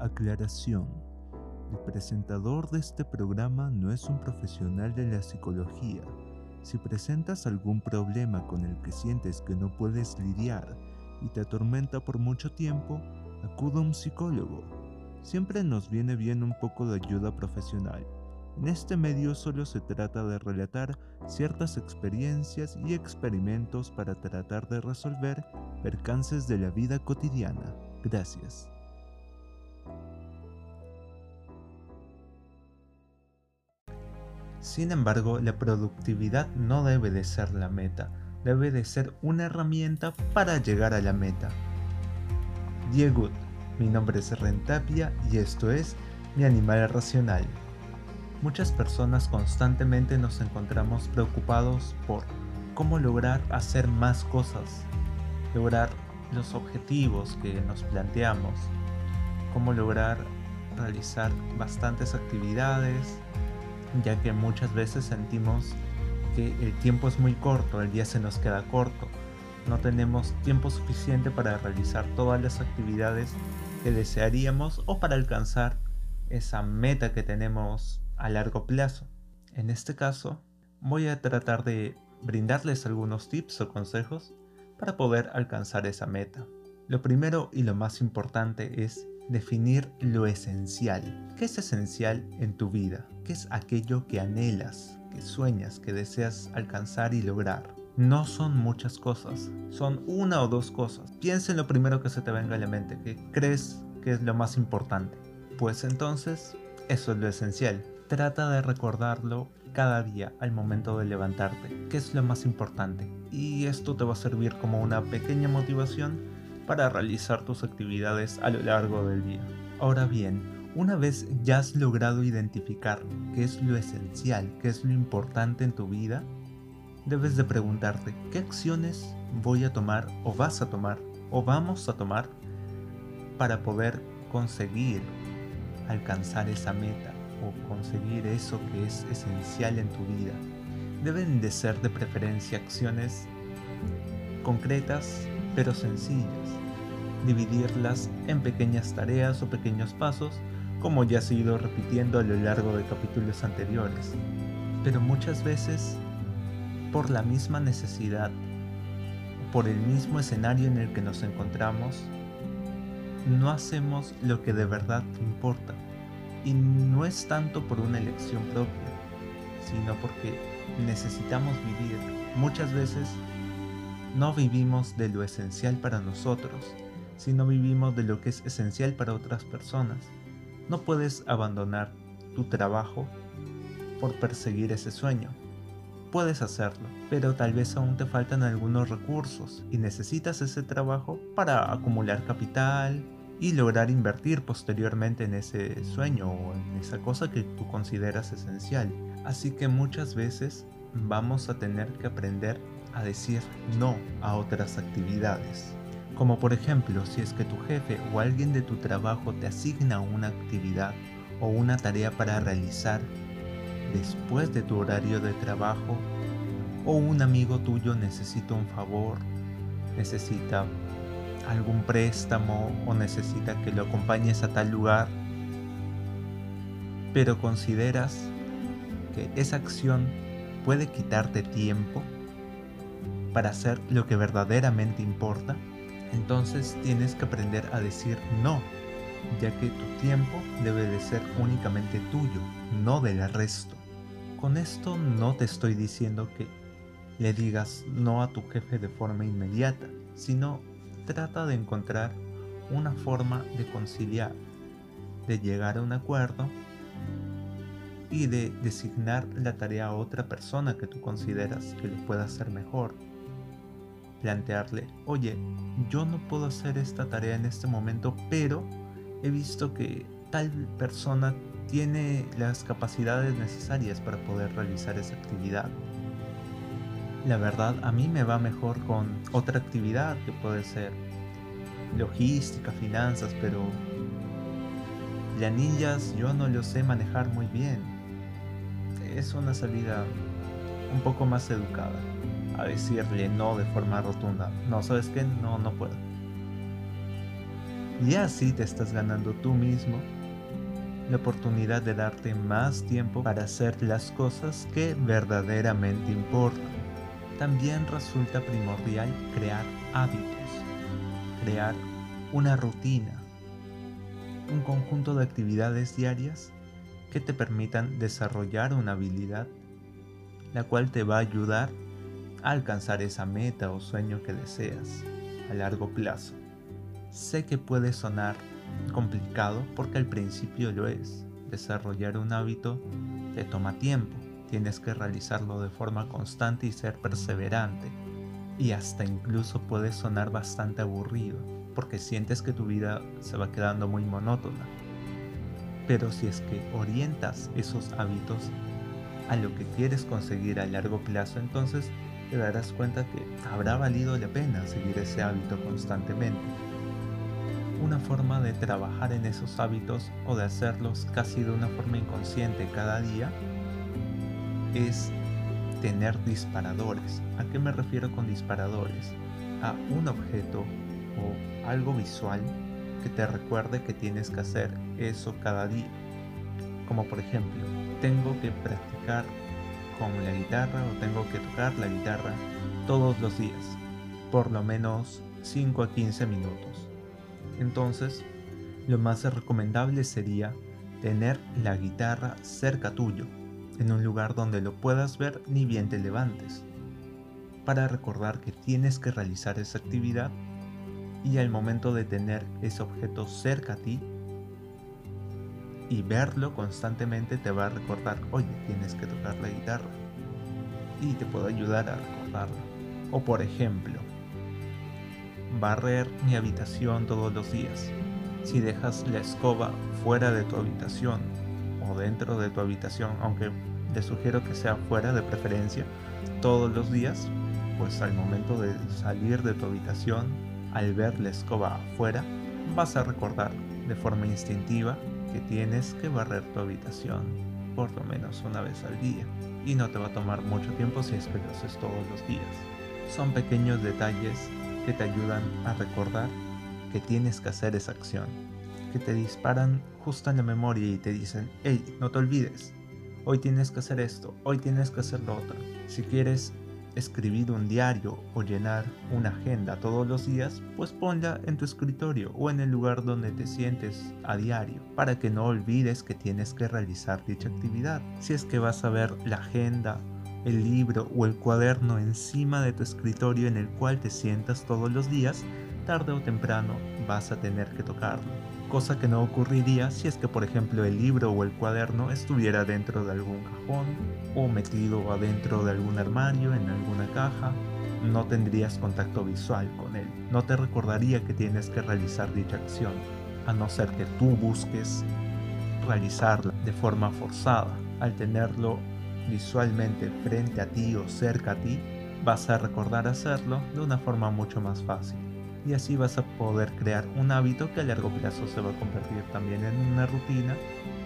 Aclaración. El presentador de este programa no es un profesional de la psicología. Si presentas algún problema con el que sientes que no puedes lidiar y te atormenta por mucho tiempo, acude a un psicólogo. Siempre nos viene bien un poco de ayuda profesional. En este medio solo se trata de relatar ciertas experiencias y experimentos para tratar de resolver percances de la vida cotidiana. Gracias. Sin embargo, la productividad no debe de ser la meta, debe de ser una herramienta para llegar a la meta. Diego, mi nombre es Rentapia y esto es Mi Animal Racional. Muchas personas constantemente nos encontramos preocupados por cómo lograr hacer más cosas, lograr los objetivos que nos planteamos, cómo lograr realizar bastantes actividades, ya que muchas veces sentimos que el tiempo es muy corto, el día se nos queda corto, no tenemos tiempo suficiente para realizar todas las actividades que desearíamos o para alcanzar esa meta que tenemos a largo plazo. En este caso, voy a tratar de brindarles algunos tips o consejos para poder alcanzar esa meta. Lo primero y lo más importante es definir lo esencial. ¿Qué es esencial en tu vida? ¿Qué es aquello que anhelas, que sueñas, que deseas alcanzar y lograr? No son muchas cosas, son una o dos cosas. Piensa en lo primero que se te venga a la mente, que crees que es lo más importante. Pues entonces, eso es lo esencial. Trata de recordarlo cada día al momento de levantarte, que es lo más importante. Y esto te va a servir como una pequeña motivación para realizar tus actividades a lo largo del día. Ahora bien, una vez ya has logrado identificar qué es lo esencial, qué es lo importante en tu vida, debes de preguntarte qué acciones voy a tomar o vas a tomar o vamos a tomar para poder conseguir alcanzar esa meta o conseguir eso que es esencial en tu vida. Deben de ser de preferencia acciones concretas pero sencillas. Dividirlas en pequeñas tareas o pequeños pasos como ya se ha ido repitiendo a lo largo de capítulos anteriores. Pero muchas veces, por la misma necesidad, por el mismo escenario en el que nos encontramos, no hacemos lo que de verdad importa. Y no es tanto por una elección propia, sino porque necesitamos vivir. Muchas veces no vivimos de lo esencial para nosotros, sino vivimos de lo que es esencial para otras personas. No puedes abandonar tu trabajo por perseguir ese sueño. Puedes hacerlo, pero tal vez aún te faltan algunos recursos y necesitas ese trabajo para acumular capital, y lograr invertir posteriormente en ese sueño o en esa cosa que tú consideras esencial. Así que muchas veces vamos a tener que aprender a decir no a otras actividades. Como por ejemplo, si es que tu jefe o alguien de tu trabajo te asigna una actividad o una tarea para realizar después de tu horario de trabajo, o un amigo tuyo necesita un favor, necesita algún préstamo o necesita que lo acompañes a tal lugar, pero consideras que esa acción puede quitarte tiempo para hacer lo que verdaderamente importa, entonces tienes que aprender a decir no, ya que tu tiempo debe de ser únicamente tuyo, no del resto. Con esto no te estoy diciendo que le digas no a tu jefe de forma inmediata, sino trata de encontrar una forma de conciliar, de llegar a un acuerdo y de designar la tarea a otra persona que tú consideras que lo pueda hacer mejor. Plantearle, oye, yo no puedo hacer esta tarea en este momento, pero he visto que tal persona tiene las capacidades necesarias para poder realizar esa actividad. La verdad, a mí me va mejor con otra actividad que puede ser logística, finanzas, pero planillas yo no lo sé manejar muy bien. Es una salida un poco más educada a decirle no de forma rotunda. No, ¿sabes qué? No, no puedo. Y así te estás ganando tú mismo la oportunidad de darte más tiempo para hacer las cosas que verdaderamente importan. También resulta primordial crear hábitos, crear una rutina, un conjunto de actividades diarias que te permitan desarrollar una habilidad, la cual te va a ayudar alcanzar esa meta o sueño que deseas a largo plazo. Sé que puede sonar complicado porque al principio lo es. Desarrollar un hábito te toma tiempo, tienes que realizarlo de forma constante y ser perseverante. Y hasta incluso puede sonar bastante aburrido porque sientes que tu vida se va quedando muy monótona. Pero si es que orientas esos hábitos a lo que quieres conseguir a largo plazo, entonces te darás cuenta que habrá valido la pena seguir ese hábito constantemente. Una forma de trabajar en esos hábitos o de hacerlos casi de una forma inconsciente cada día es tener disparadores. ¿A qué me refiero con disparadores? A un objeto o algo visual que te recuerde que tienes que hacer eso cada día. Como por ejemplo, tengo que practicar con la guitarra o tengo que tocar la guitarra todos los días, por lo menos 5 a 15 minutos. Entonces, lo más recomendable sería tener la guitarra cerca tuyo, en un lugar donde lo puedas ver ni bien te levantes, para recordar que tienes que realizar esa actividad y al momento de tener ese objeto cerca a ti y verlo constantemente te va a recordar, oye, tienes que tocar la guitarra y te puedo ayudar a recordarlo. O por ejemplo, barrer mi habitación todos los días. Si dejas la escoba fuera de tu habitación o dentro de tu habitación, aunque te sugiero que sea fuera de preferencia, todos los días, pues al momento de salir de tu habitación, al ver la escoba afuera, vas a recordar de forma instintiva que tienes que barrer tu habitación por lo menos una vez al día y no te va a tomar mucho tiempo si es que lo haces todos los días. Son pequeños detalles que te ayudan a recordar que tienes que hacer esa acción, que te disparan justo en la memoria y te dicen, hey, no te olvides, hoy tienes que hacer esto, hoy tienes que hacer lo otro. Si quieres escribir un diario o llenar una agenda todos los días, pues ponla en tu escritorio o en el lugar donde te sientes a diario, para que no olvides que tienes que realizar dicha actividad. Si es que vas a ver la agenda, el libro o el cuaderno encima de tu escritorio en el cual te sientas todos los días, tarde o temprano vas a tener que tocarlo cosa que no ocurriría si es que por ejemplo el libro o el cuaderno estuviera dentro de algún cajón o metido adentro de algún armario, en alguna caja. No tendrías contacto visual con él, no te recordaría que tienes que realizar dicha acción, a no ser que tú busques realizarla de forma forzada. Al tenerlo visualmente frente a ti o cerca a ti, vas a recordar hacerlo de una forma mucho más fácil y así vas a poder crear un hábito que a largo plazo se va a convertir también en una rutina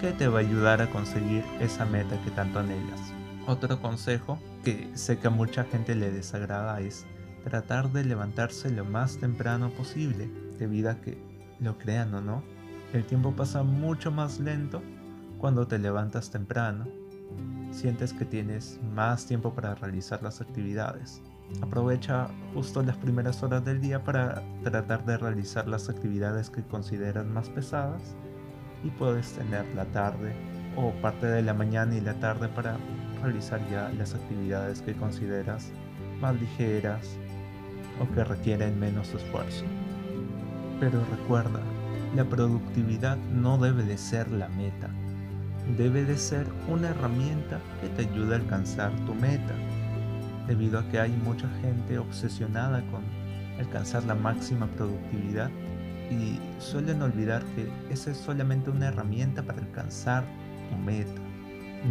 que te va a ayudar a conseguir esa meta que tanto anhelas. Otro consejo que sé que a mucha gente le desagrada es tratar de levantarse lo más temprano posible, debido a que, lo crean o no, el tiempo pasa mucho más lento cuando te levantas temprano. Sientes que tienes más tiempo para realizar las actividades Aprovecha justo las primeras horas del día para tratar de realizar las actividades que consideras más pesadas y puedes tener la tarde o parte de la mañana y la tarde para realizar ya las actividades que consideras más ligeras o que requieren menos esfuerzo. Pero recuerda, la productividad no debe de ser la meta, debe de ser una herramienta que te ayude a alcanzar tu meta debido a que hay mucha gente obsesionada con alcanzar la máxima productividad y suelen olvidar que esa es solamente una herramienta para alcanzar tu meta.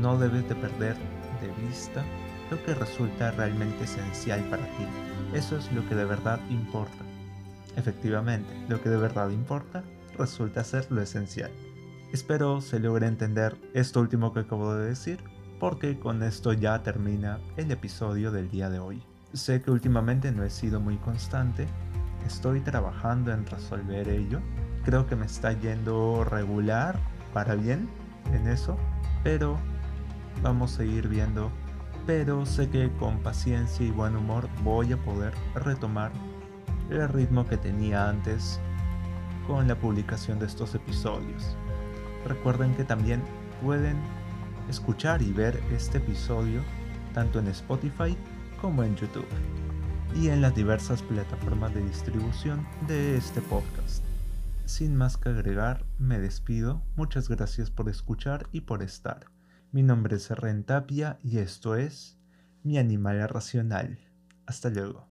No debes de perder de vista lo que resulta realmente esencial para ti. Eso es lo que de verdad importa. Efectivamente, lo que de verdad importa resulta ser lo esencial. Espero se logre entender esto último que acabo de decir porque con esto ya termina el episodio del día de hoy. Sé que últimamente no he sido muy constante, estoy trabajando en resolver ello. creo que me está yendo regular para bien en eso, pero vamos a ir viendo. Pero sé que con paciencia y buen humor voy a poder retomar el ritmo que tenía antes con la publicación de estos episodios. Recuerden que también pueden escuchar y ver este episodio tanto en Spotify como en YouTube y en las diversas plataformas de distribución de este podcast. Sin más que agregar, me despido. Muchas gracias por escuchar y por estar. Mi nombre es Rentapia y esto es Mi Animal Racional. Hasta luego.